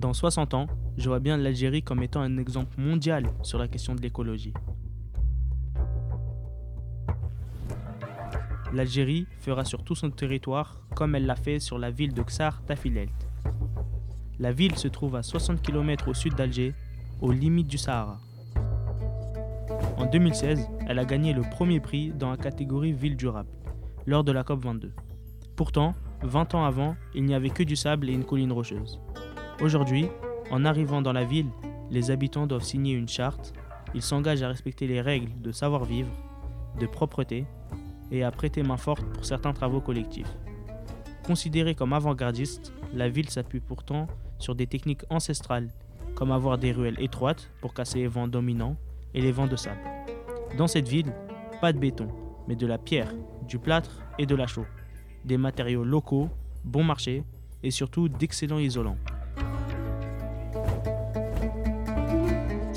Dans 60 ans, je vois bien l'Algérie comme étant un exemple mondial sur la question de l'écologie. L'Algérie fera sur tout son territoire comme elle l'a fait sur la ville de Ksar Tafilelt. La ville se trouve à 60 km au sud d'Alger, aux limites du Sahara. En 2016, elle a gagné le premier prix dans la catégorie ville durable, lors de la COP22. Pourtant, 20 ans avant, il n'y avait que du sable et une colline rocheuse. Aujourd'hui, en arrivant dans la ville, les habitants doivent signer une charte, ils s'engagent à respecter les règles de savoir-vivre, de propreté et à prêter main forte pour certains travaux collectifs. Considérée comme avant-gardiste, la ville s'appuie pourtant sur des techniques ancestrales, comme avoir des ruelles étroites pour casser les vents dominants et les vents de sable. Dans cette ville, pas de béton, mais de la pierre, du plâtre et de la chaux. Des matériaux locaux, bon marché et surtout d'excellents isolants.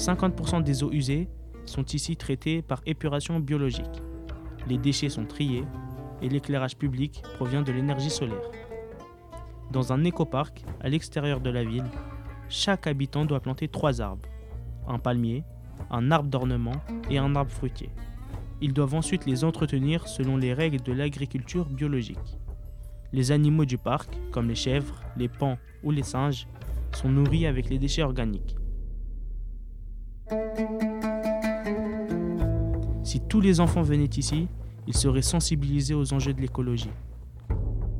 50% des eaux usées sont ici traitées par épuration biologique. Les déchets sont triés et l'éclairage public provient de l'énergie solaire. Dans un écoparc à l'extérieur de la ville, chaque habitant doit planter trois arbres un palmier, un arbre d'ornement et un arbre fruitier. Ils doivent ensuite les entretenir selon les règles de l'agriculture biologique. Les animaux du parc, comme les chèvres, les pans ou les singes, sont nourris avec les déchets organiques. Si tous les enfants venaient ici, ils seraient sensibilisés aux enjeux de l'écologie.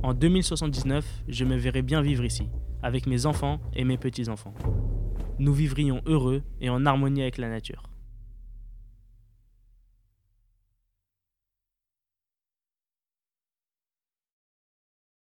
En 2079, je me verrais bien vivre ici, avec mes enfants et mes petits-enfants. Nous vivrions heureux et en harmonie avec la nature.